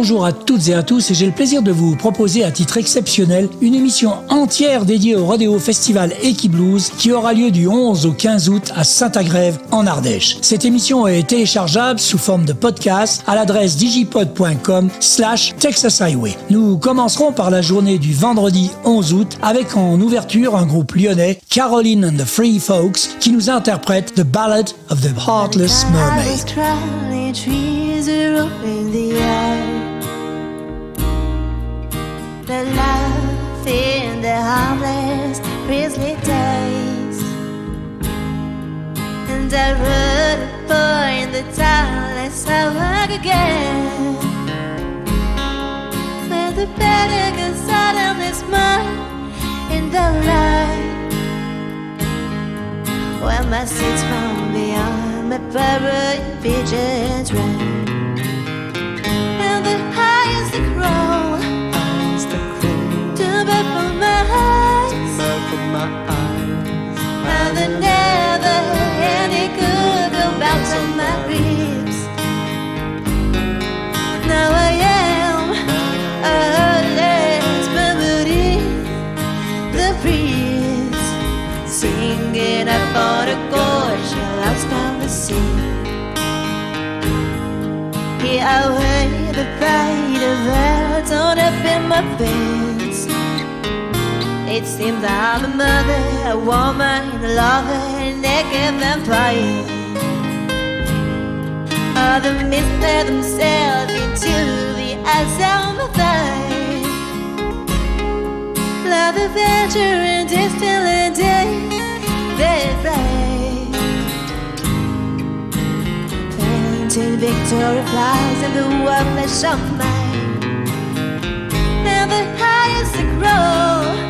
Bonjour à toutes et à tous et j'ai le plaisir de vous proposer à titre exceptionnel une émission entière dédiée au Rodeo Festival Equiblues qui aura lieu du 11 au 15 août à Saint-Agrève en Ardèche. Cette émission est téléchargeable sous forme de podcast à l'adresse digipod.com slash Texas Highway. Nous commencerons par la journée du vendredi 11 août avec en ouverture un groupe lyonnais, Caroline and the Free Folks, qui nous interprète The Ballad of the Heartless Mermaid. Harmless, grisly days. And I run for in the timeless hour again. Where the better goes out of this mind in the light. Where my seats from beyond my parrot pigeons run And the highest the crow To bird from my eyes And the never any good about on my ribs. Now I am a heartless memory The breeze. Singing up on a gorge lost on the sea Here I weigh the pride of words on up in my veins It seems I'm a mother, a woman, a lover, a naked vampire Other mislead themselves into the eyes of my thighs Love adventure and distant day they fly Painted victory flies in the warm flesh of mine And the highest grow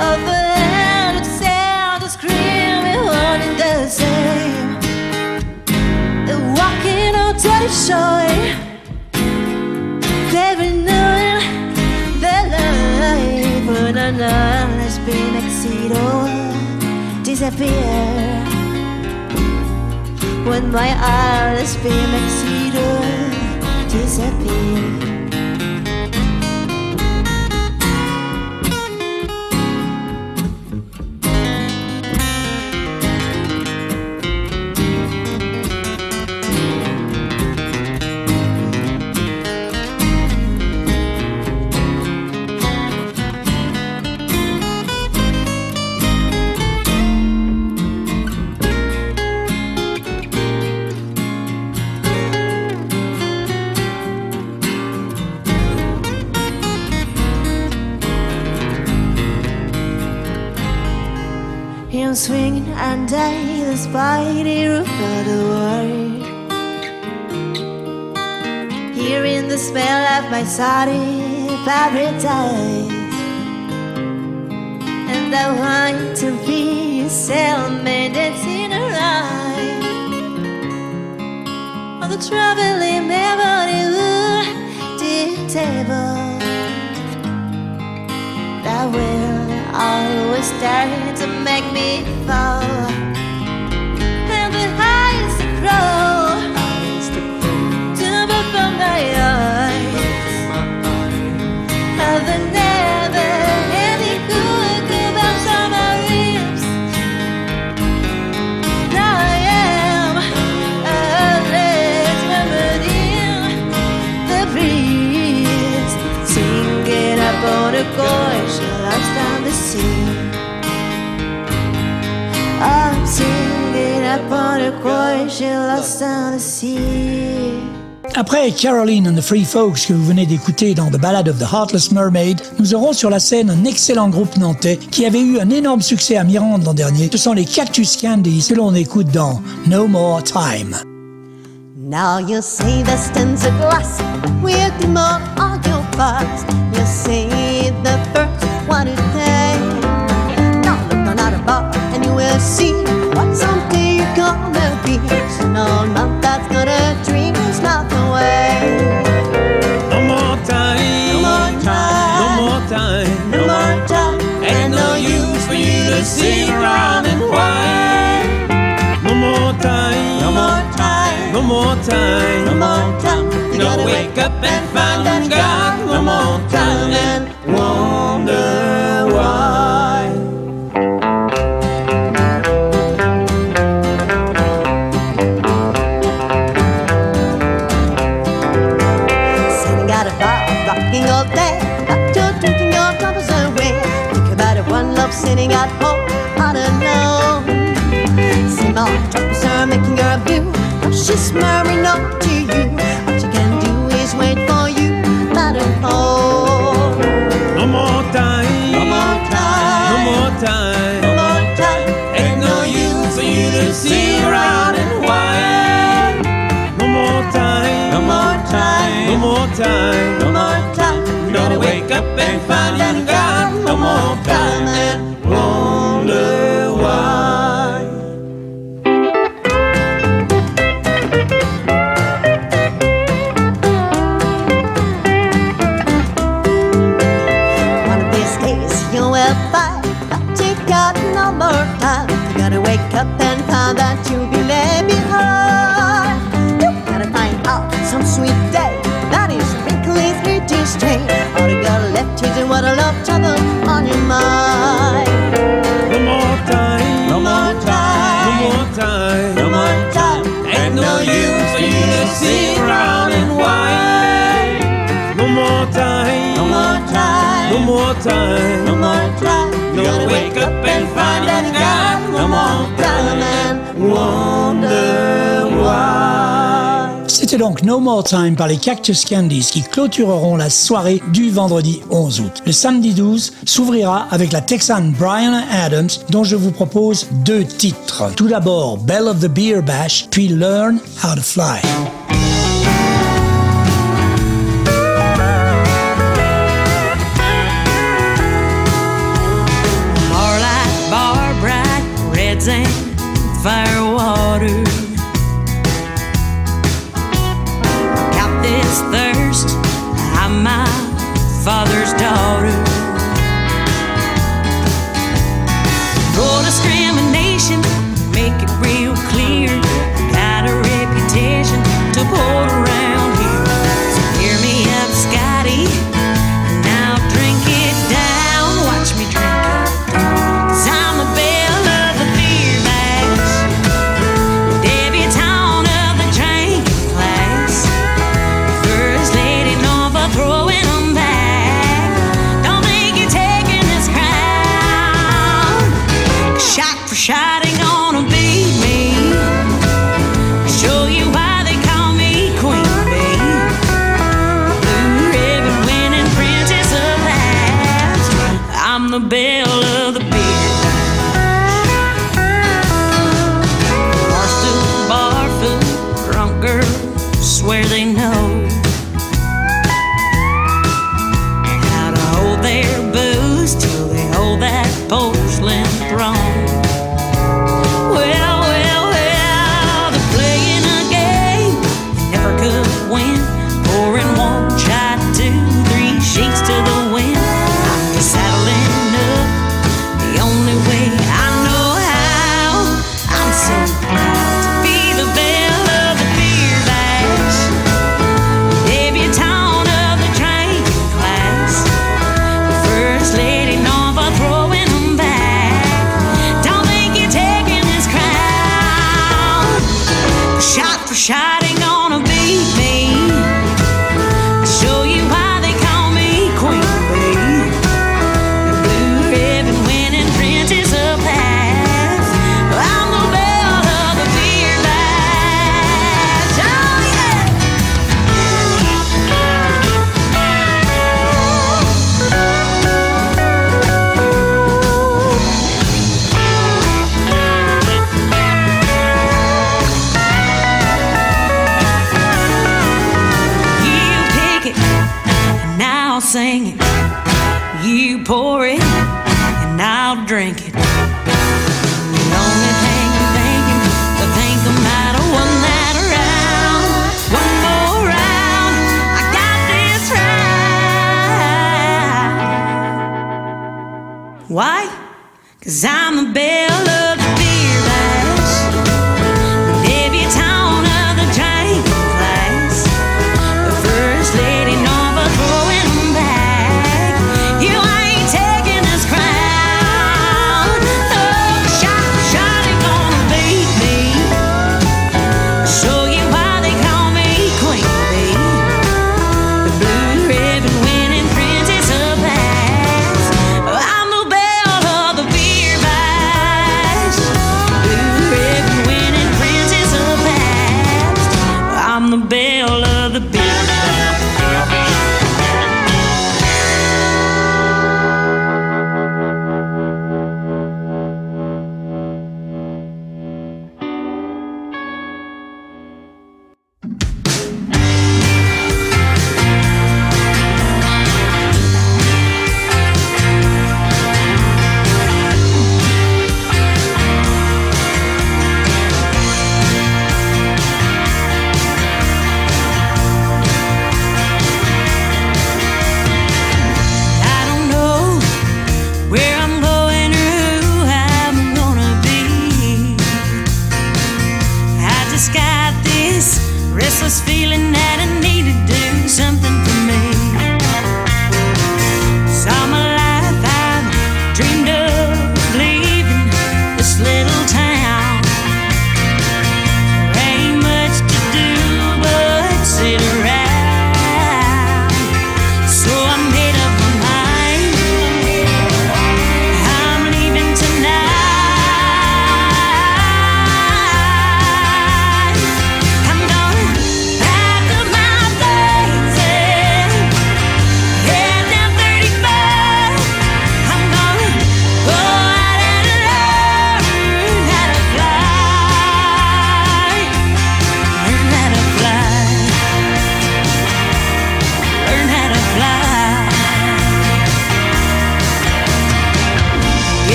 Of a of sound is screaming one in the same. They're walking on dirty shore Every night their life when none has been exceeded or disappear. When my eyes been exceeded disappear under the spiny roof of the world. Hearing the smell of my salty paradise. And I want to be a sailman dancing around on the traveling memory table that will always start to make me fall. Après Caroline and the Free Folks que vous venez d'écouter dans The Ballad of the Heartless Mermaid, nous aurons sur la scène un excellent groupe nantais qui avait eu un énorme succès à Mirande l'an dernier. Ce sont les Cactus Candies que l'on écoute dans No More Time. Now you see the glass with more on parts. You see the time. She's marrying up to you. What you can do is wait for you. Butterfly. No more time. No more time. No more time. No more time. Ain't no use for you to see around and whine. No more time. No more time. No more time. No more time. Gotta wake up and find you got no more time. No More Time par les Cactus Candies qui clôtureront la soirée du vendredi 11 août. Le samedi 12 s'ouvrira avec la Texane Brian Adams dont je vous propose deux titres. Tout d'abord Bell of the Beer Bash, puis Learn How to Fly. dog.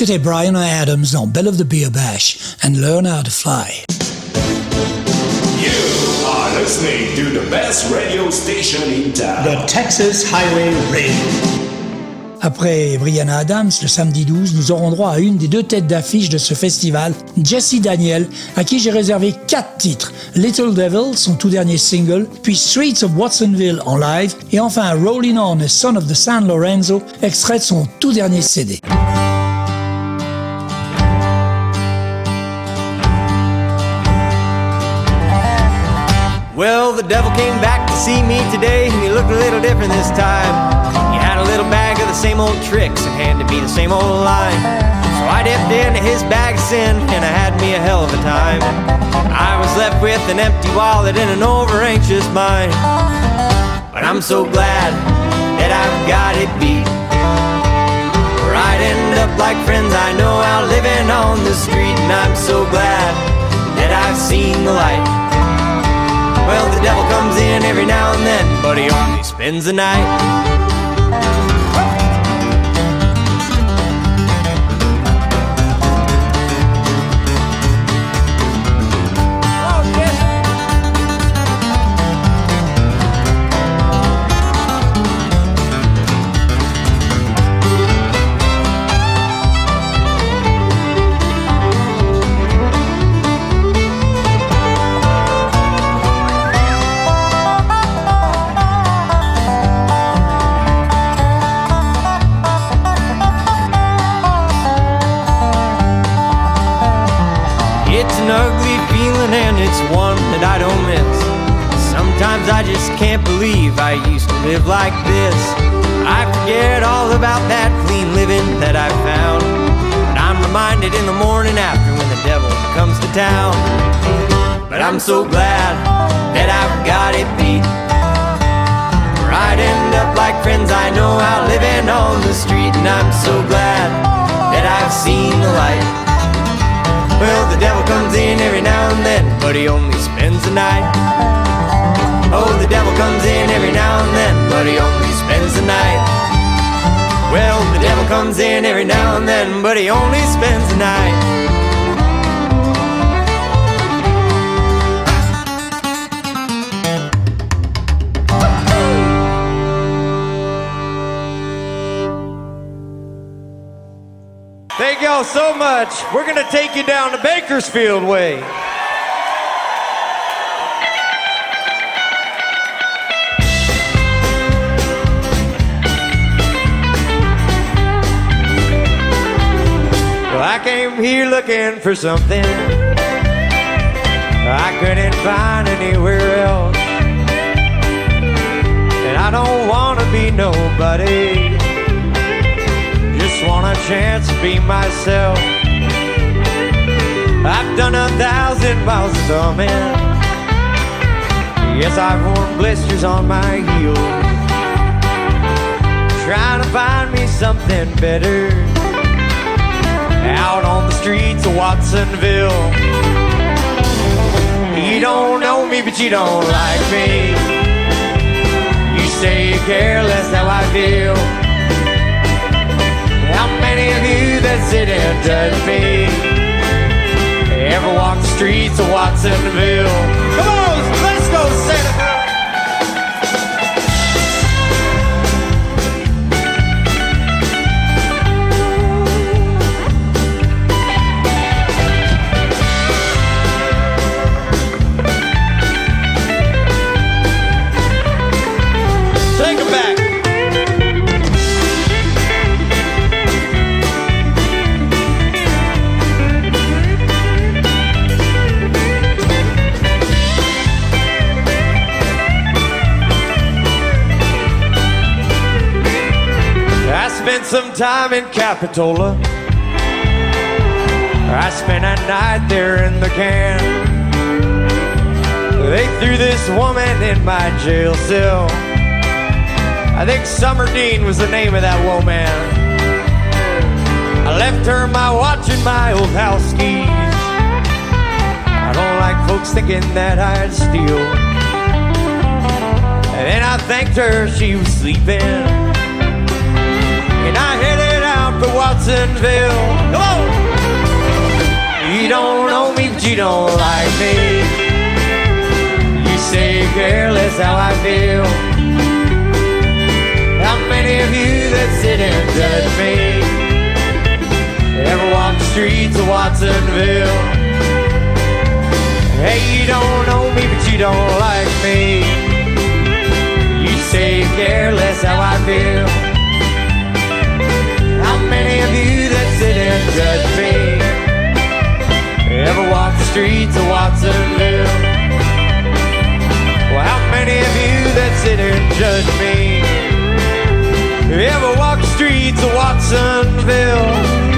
C'était Brian Adams dans Bell of the Beer Bash and Learn How to Fly. You are listening to the best radio station in town. The Texas Highway Radio. Après Brianna Adams, le samedi 12, nous aurons droit à une des deux têtes d'affiche de ce festival, Jesse Daniel, à qui j'ai réservé quatre titres. Little Devil, son tout dernier single, puis Streets of Watsonville en live, et enfin Rolling On, a Son of the San Lorenzo, extrait de son tout dernier CD. Well, the devil came back to see me today, and he looked a little different this time. He had a little bag of the same old tricks and handed me the same old line. So I dipped into his bag of sin, and I had me a hell of a time. I was left with an empty wallet and an over anxious mind. But I'm so glad that I've got it beat. Or I'd end up like friends I know out living on the street, and I'm so glad that I've seen the light. Well, the devil comes in every now and then, but he only spends the night. I just can't believe I used to live like this. I forget all about that clean living that I found. But I'm reminded in the morning after when the devil comes to town. But I'm so glad that I've got it beat. Where I'd end up like friends I know out living on the street. And I'm so glad that I've seen the light. Well, the devil comes in every now and then, but he only spends the night. Oh, the devil comes in every now and then, but he only spends the night. Well, the devil comes in every now and then, but he only spends the night. Thank y'all so much. We're going to take you down the Bakersfield way. Here looking for something I couldn't find anywhere else. And I don't want to be nobody just want a chance to be myself. I've done a thousand miles of coming. Yes, I've worn blisters on my heels. Trying to find me something better. Out on the streets of Watsonville. You don't know me, but you don't like me. You say you care less how I feel. How many of you that sit and judge me ever walk the streets of Watsonville? Come on, in Capitola. I spent a night there in the can. They threw this woman in my jail cell. I think Summer Dean was the name of that woman. I left her my watch and my old house keys. I don't like folks thinking that I'd steal. And then I thanked her she was sleeping. Watsonville. Come on! You don't know me, but you don't like me. You say care less how I feel. How many of you that sit and judge me ever walk the streets of Watsonville? Hey, you don't know me, but you don't like me. You say care less how I feel. And judge me ever walk the streets of Watsonville? Well, how many of you that sit and judge me ever walk the streets of Watsonville?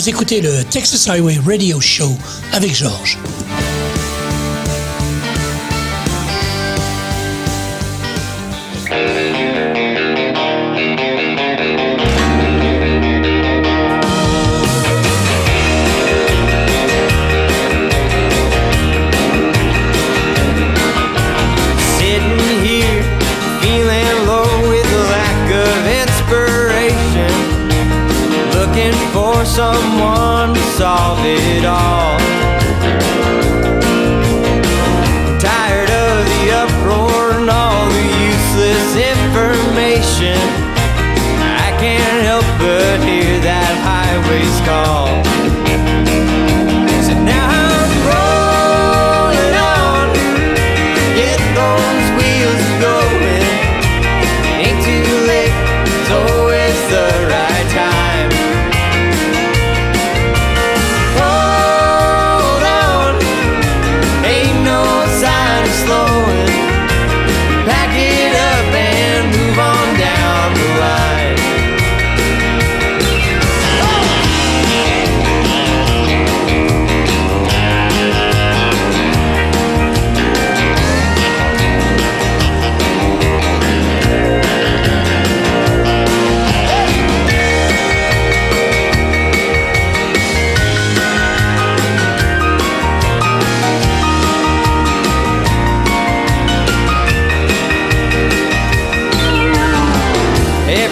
Vous écoutez le Texas Highway Radio Show avec Georges. someone to solve it all.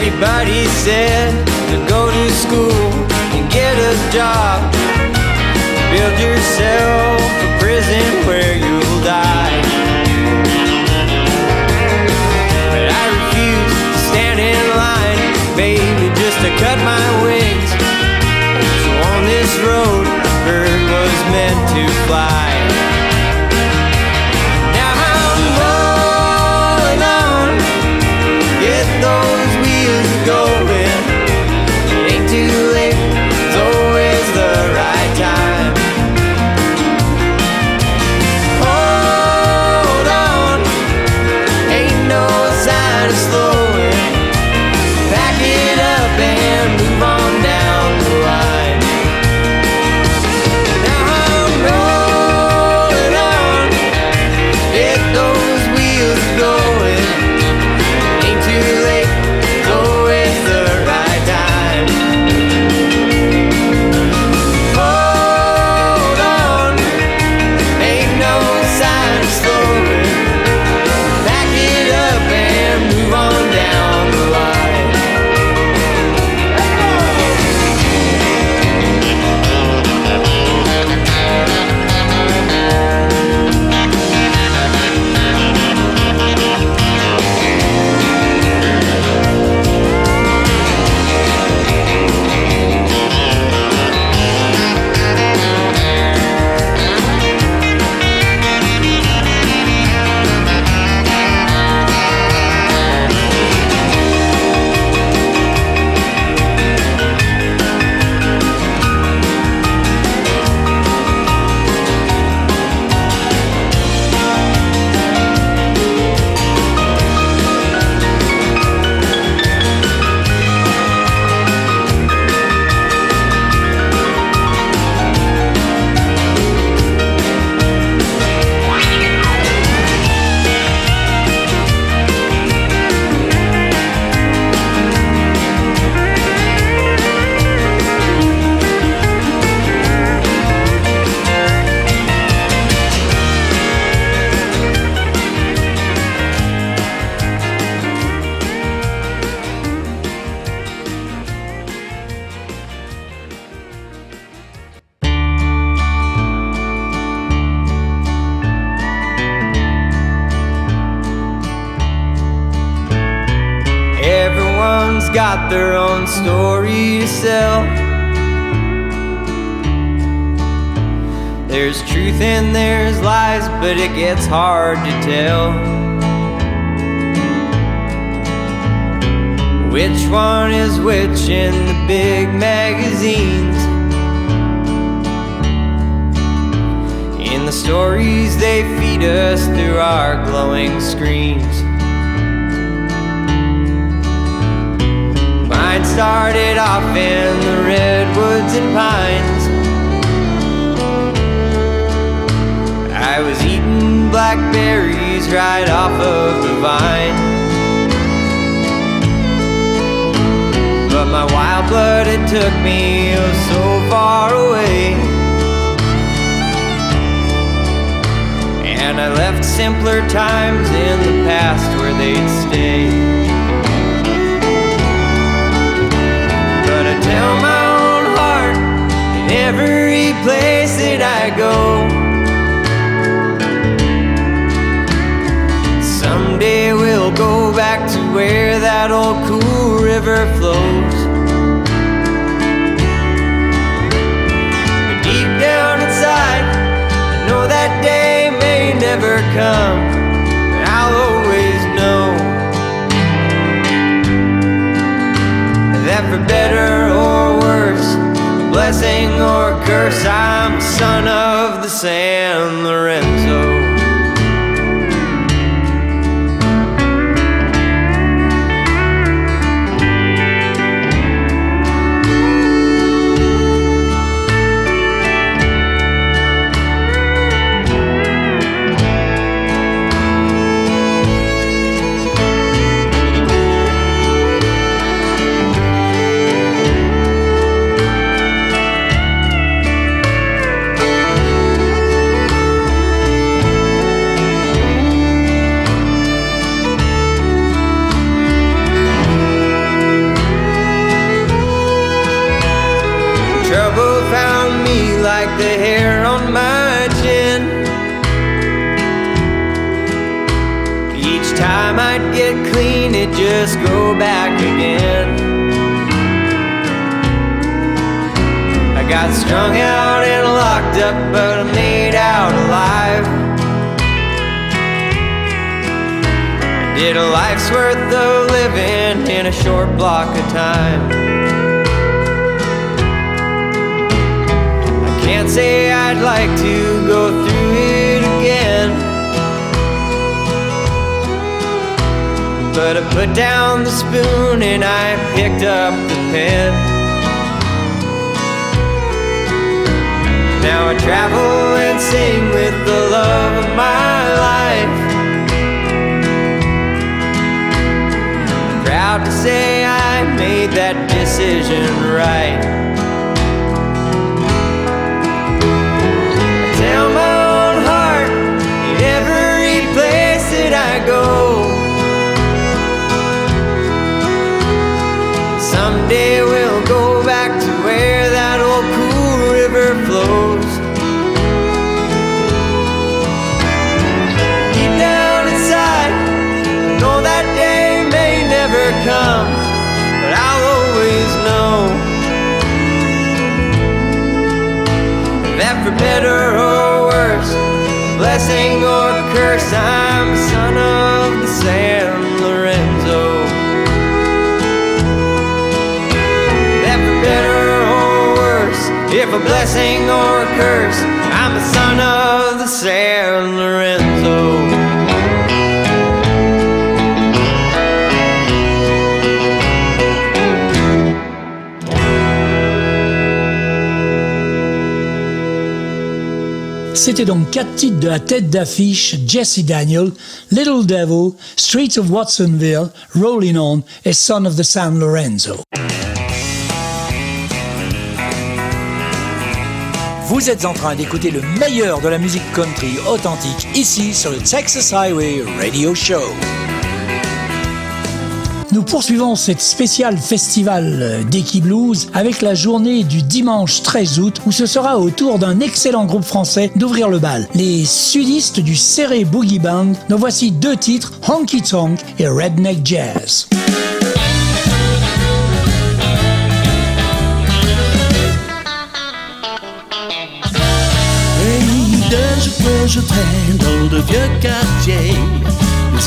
Everybody said to go to school and get a job. Build yourself a prison where you it gets hard to tell which one is which in the big magazines. In the stories they feed us through our glowing screens. Mine started off in the redwoods and pines. I was eating blackberries right off of the vine. But my wild blood had took me so far away. And I left simpler times in the past where they'd stay. But I tell my own heart in every place that I go. Where that old cool river flows. But deep down inside, I know that day may never come. But I'll always know that for better or worse, blessing or curse, I'm son of the San Lorenzo. Just go back again. I got strung out and locked up, but I made out alive. I did a life's worth of living in a short block of time. I can't say I'd like to go But I put down the spoon and I picked up the pen. Now I travel and sing with the love of my life. Proud to say I made that decision right. Better or worse, blessing or curse, I'm a son of the San Lorenzo. For better or worse, if a blessing or a curse, I'm a son of the San Lorenzo. C'était donc quatre titres de la tête d'affiche Jesse Daniel, Little Devil, Streets of Watsonville, Rolling On et Son of the San Lorenzo. Vous êtes en train d'écouter le meilleur de la musique country authentique ici sur le Texas Highway Radio Show. Nous poursuivons cette spéciale festival d'Eki Blues avec la journée du dimanche 13 août où ce sera au tour d'un excellent groupe français d'ouvrir le bal. Les sudistes du Serré Boogie Band. Nous voici deux titres, Honky Tonk et Redneck Jazz.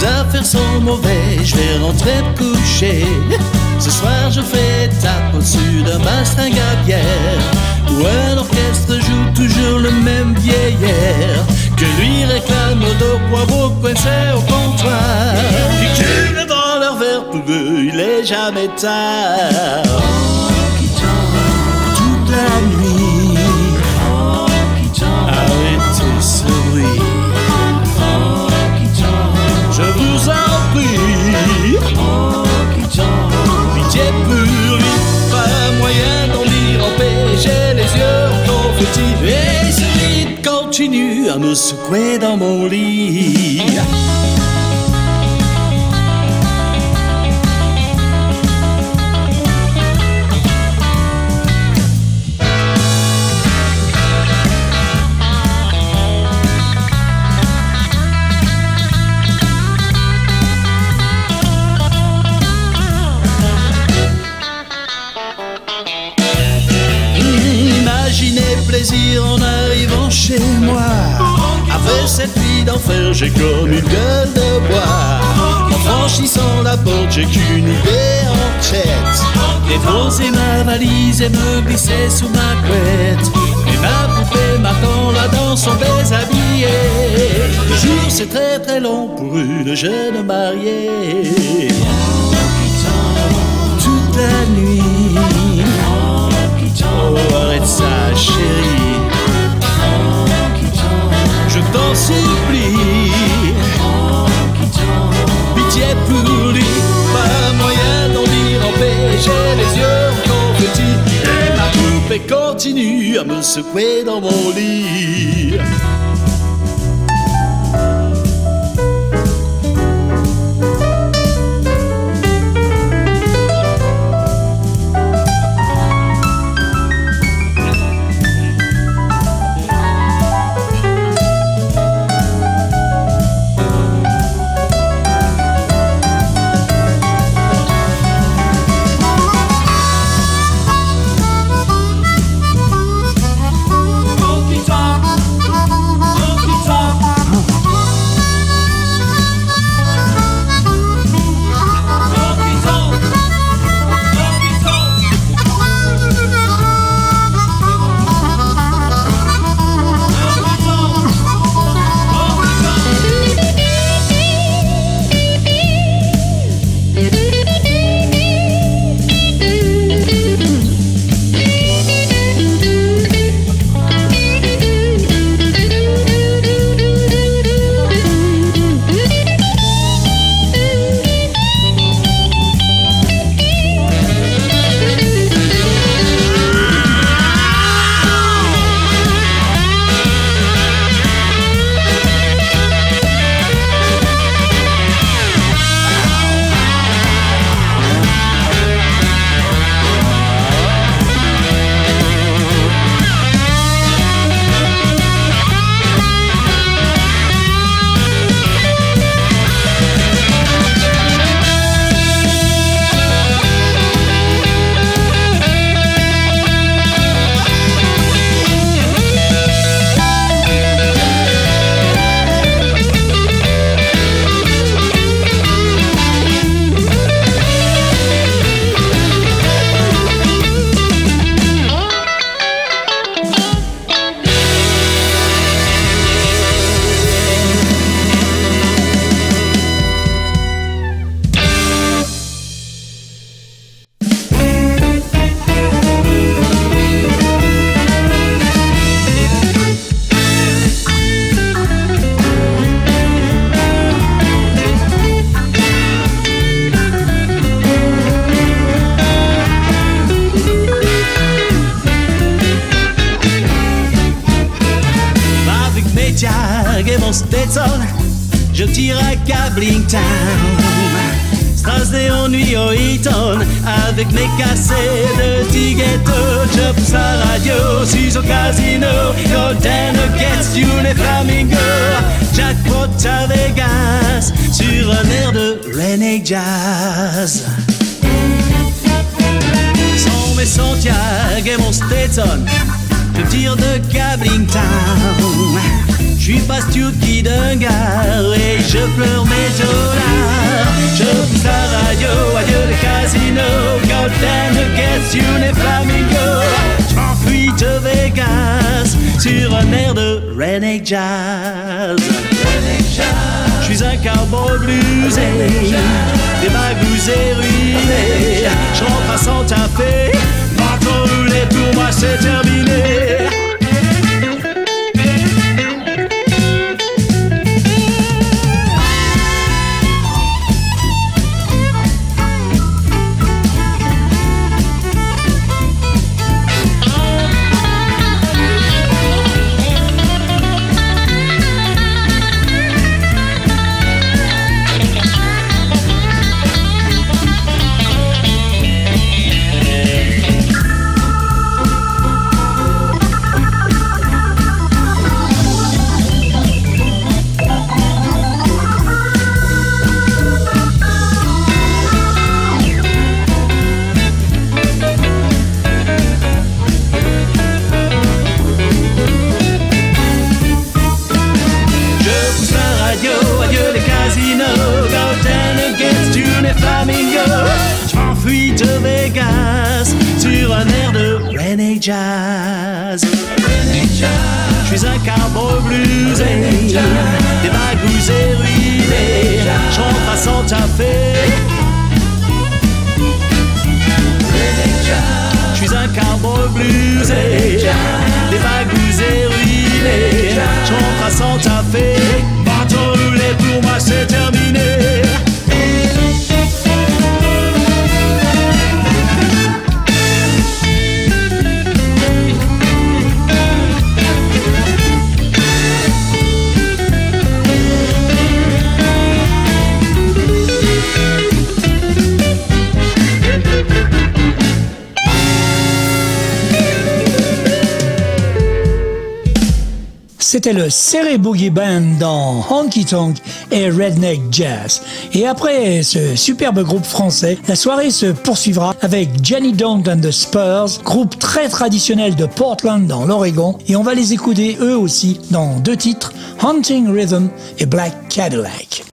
Affaires sont mauvaises, je vais rentrer coucher. Ce soir je fais tape au-dessus d'un bastingue à bière. Où un orchestre joue toujours le même vieillard. Que lui réclame le dos poivreau coincé au comptoir. Qui cule dans leur verre il est jamais tard. Toute la nuit, petit et celui continue à me secouer dans mon lit. En arrivant chez moi. Après cette vie d'enfer, j'ai comme une gueule de bois. En franchissant la porte, j'ai qu'une idée en tête. Déposer ma valise et me glisser sous ma couette. Et ma poupée m'attend là dans son déshabillé. Le jour c'est très très long pour une jeune mariée. Toute la nuit. T'en supplie. Pitié pour lui, pas moyen d'en dire en. J'ai les yeux confettis et ma poupée continue à me secouer dans mon lit. Un air de René Jazz. Je suis un cowboy bluesé, des est ruiné. Je rentre à Santa Fe, bateau roulé pour moi c'est terminé. à Santa Fe. C'était le Serré Boogie Band dans Honky Tonk et Redneck Jazz. Et après ce superbe groupe français, la soirée se poursuivra avec Jenny Don't and the Spurs, groupe très traditionnel de Portland dans l'Oregon. Et on va les écouter eux aussi dans deux titres, Hunting Rhythm et Black Cadillac.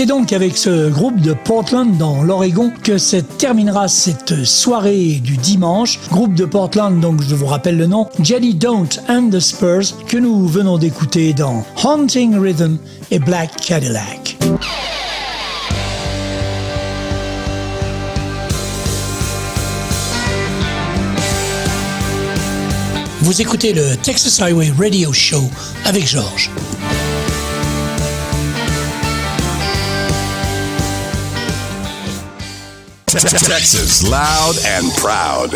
C'est donc avec ce groupe de Portland dans l'Oregon que se terminera cette soirée du dimanche. Groupe de Portland, donc je vous rappelle le nom, Jelly Don't and the Spurs, que nous venons d'écouter dans Haunting Rhythm et Black Cadillac. Vous écoutez le Texas Highway Radio Show avec Georges. Texas loud and proud.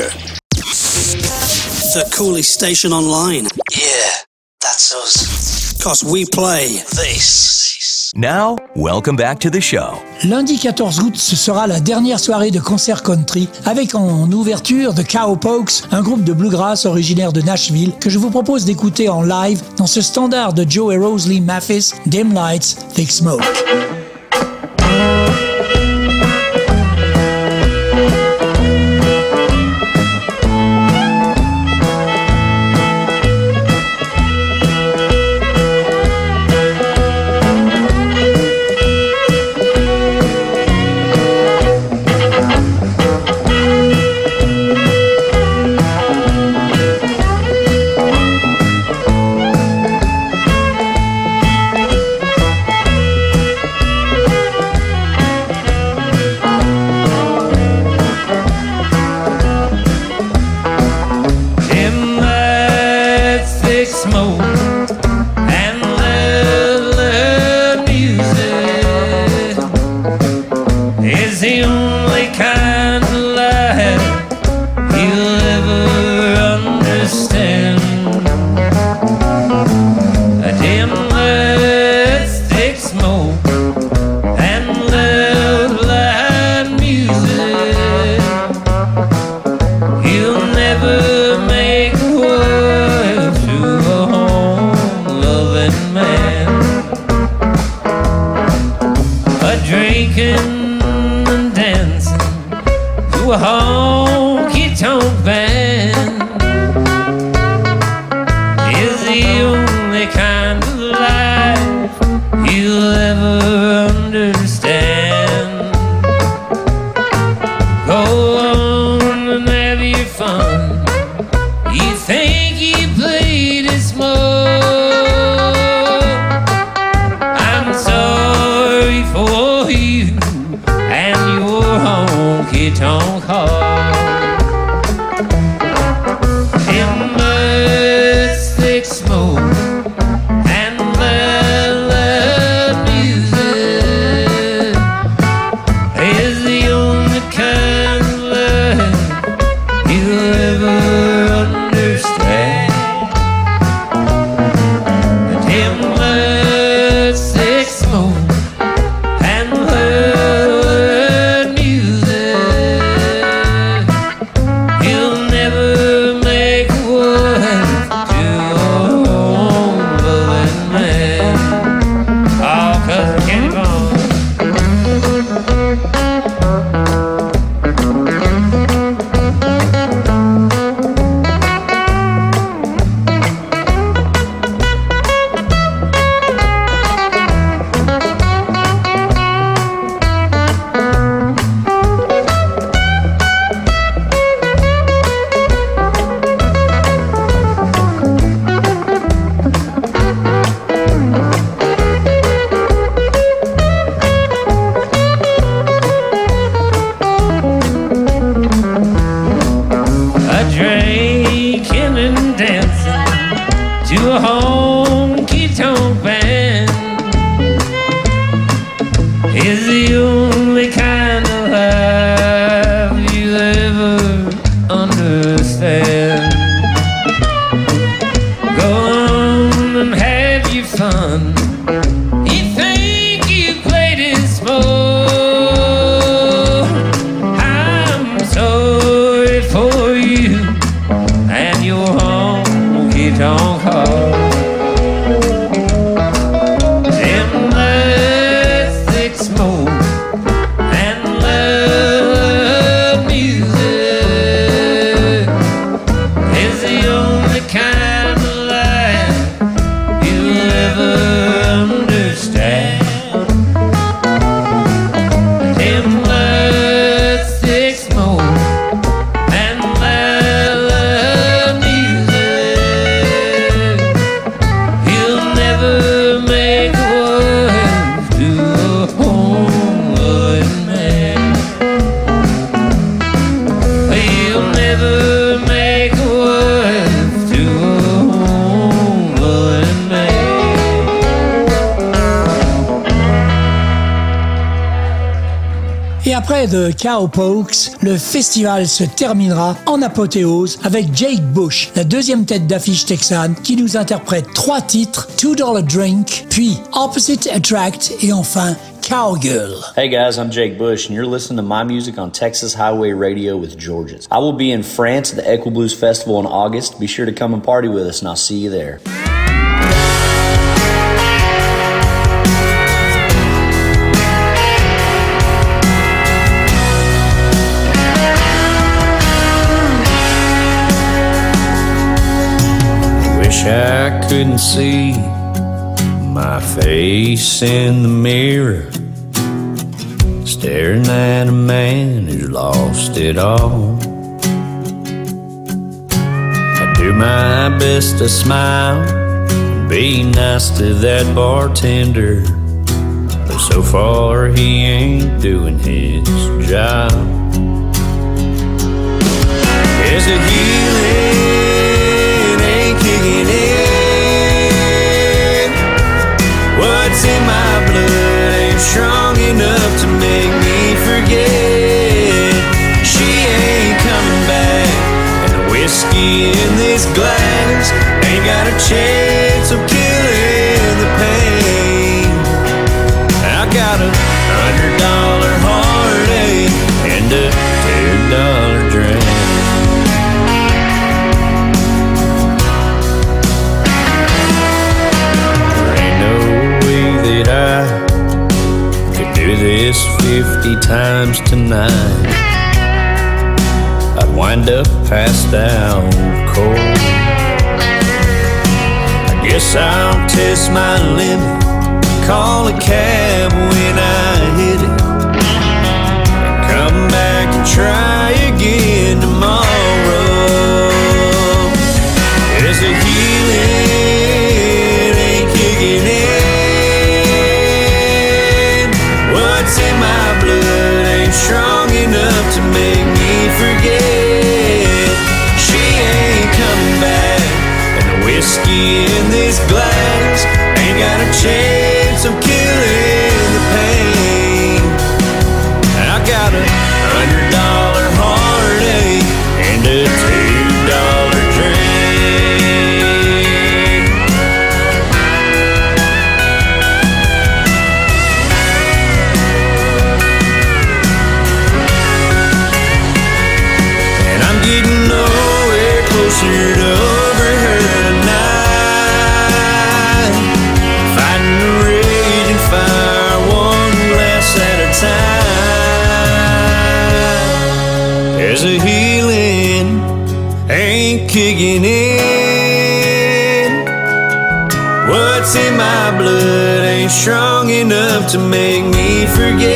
The coolest station online. Yeah, that's us. Cause we play This. Now, welcome back to the show. Lundi 14 août, ce sera la dernière soirée de concert country avec en ouverture The Cowpokes, un groupe de bluegrass originaire de Nashville que je vous propose d'écouter en live dans ce standard de Joe et Rosalie Mathis, Dim Lights, Thick Smoke. Cowpokes, le festival se terminera en apothéose avec Jake Bush, la deuxième tête d'affiche texane, qui nous interprète trois titres, Two Dollar Drink, puis Opposite Attract et enfin Cowgirl. Hey guys, I'm Jake Bush, and you're listening to my music on Texas Highway Radio with Georges. I will be in France at the Equi Blues Festival in August. Be sure to come and party with us, and I'll see you there. I couldn't see my face in the mirror, staring at a man who's lost it all. I do my best to smile and be nice to that bartender, but so far he ain't doing his job. There's a healing whiskey in this glass ain't got a chance of killing the pain. I got a hundred dollar heartache and a two dollar drink. There ain't no way that I could do this 50 times tonight. Wind up passed out cold. I guess I'll test my limit, call a cab when I hit it, come back and try again tomorrow. In this glass ain't got a chance of killing the pain. I got There's healing ain't kicking in. What's in my blood ain't strong enough to make me forget.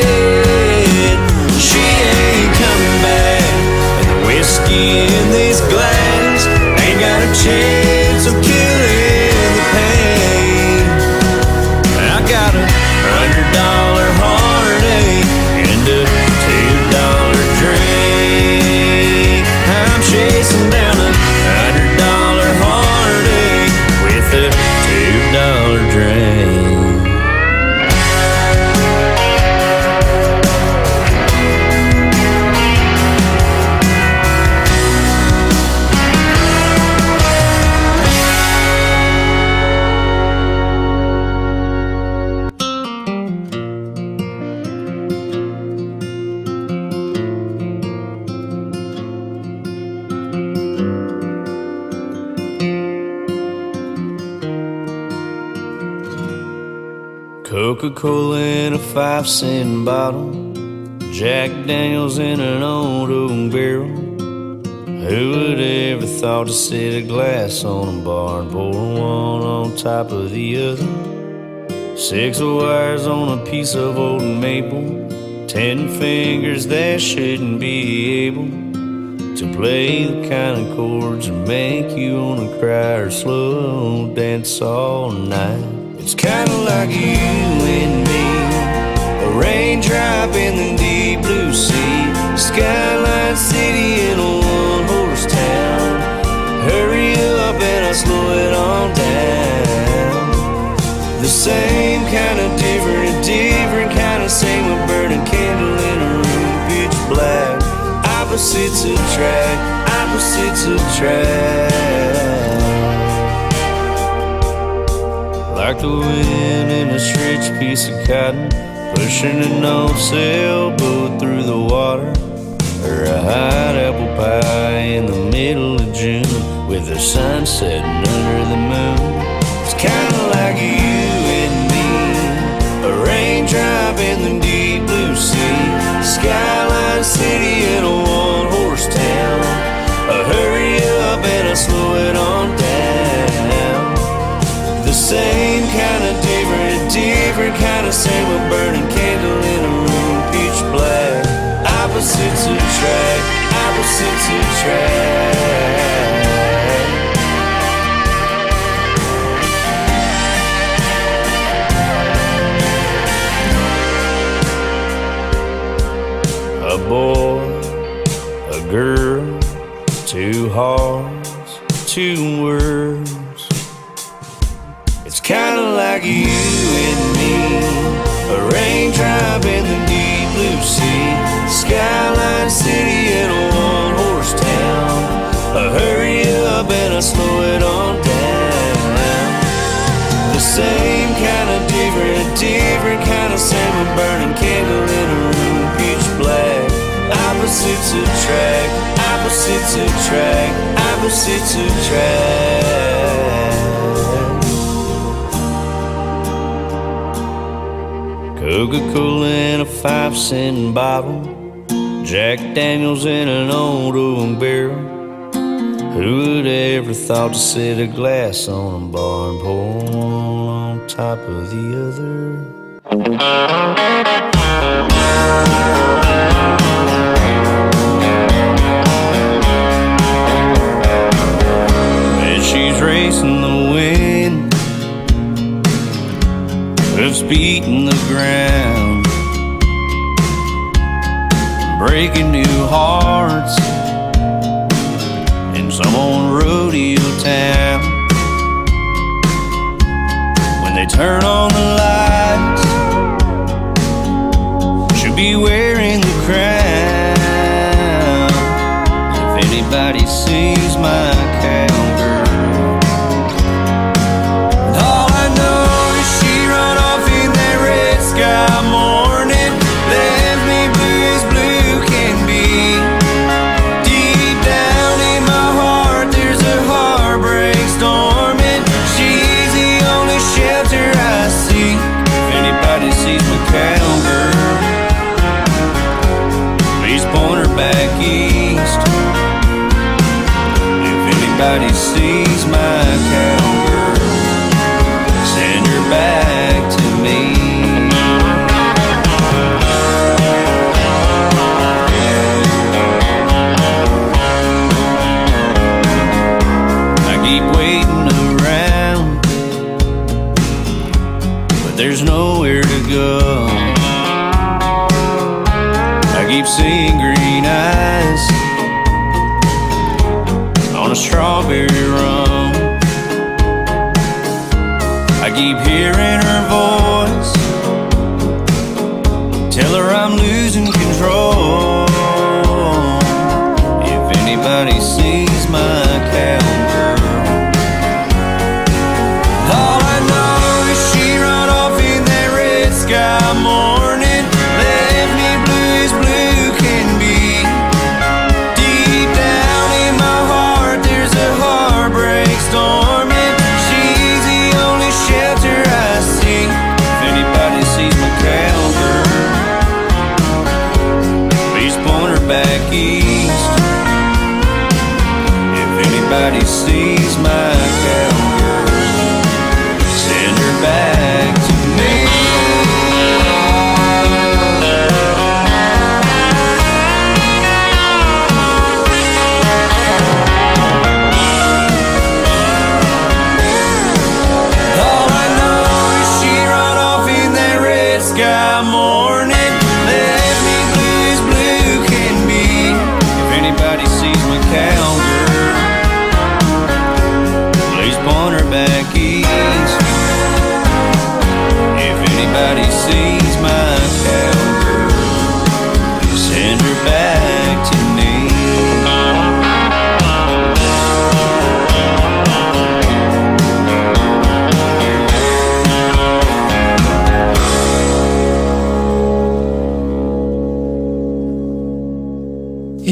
Five cent bottle, Jack Daniels in an old oak barrel. Who would ever thought to set a glass on a bar and pour one on top of the other? Six wires on a piece of old maple, ten fingers that shouldn't be able to play the kind of chords that make you wanna cry or slow dance all night. It's kinda like you and raindrop in the deep blue sea, skyline city in a one horse town. Hurry up and I'll slow it on down. The same kind of different, different kind of same with burning candle in a room pitch black. opposites attract, opposites attract. Like the wind in a stretched piece of cotton, pushing an old sailboat through the water. Or a hot apple pie in the middle of June with the sun setting under the moon. It's kinda like you and me, a raindrop in the deep blue sea, skyline city in a kind same, a burning candle in a room, pitch black. Opposites attract, opposites attract. A boy, a girl, two hearts, two words. It's kinda like you raindrop in the deep blue sea, skyline city in a one horse town. A hurry up and I slow it on down. The same kind of different, different kind of same, burning candle in a room, pitch black. Opposites attract, opposites attract, opposites attract. Coca Cola in a five cent bottle, Jack Daniels in an old oak barrel. Who would ever thought to set a glass on a bar and pour one on top of the other? And she's racing the wind, hoofs beating the ground, breaking new hearts. In some old rodeo town. When they turn on the lights, she'll be wearing anybody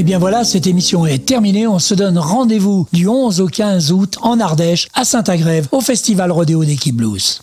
bien voilà, cette émission est terminée. On se donne rendez-vous du 11 au 15 août en Ardèche, à Saint-Agrève, au Festival Rodéo d'Equipe Blues.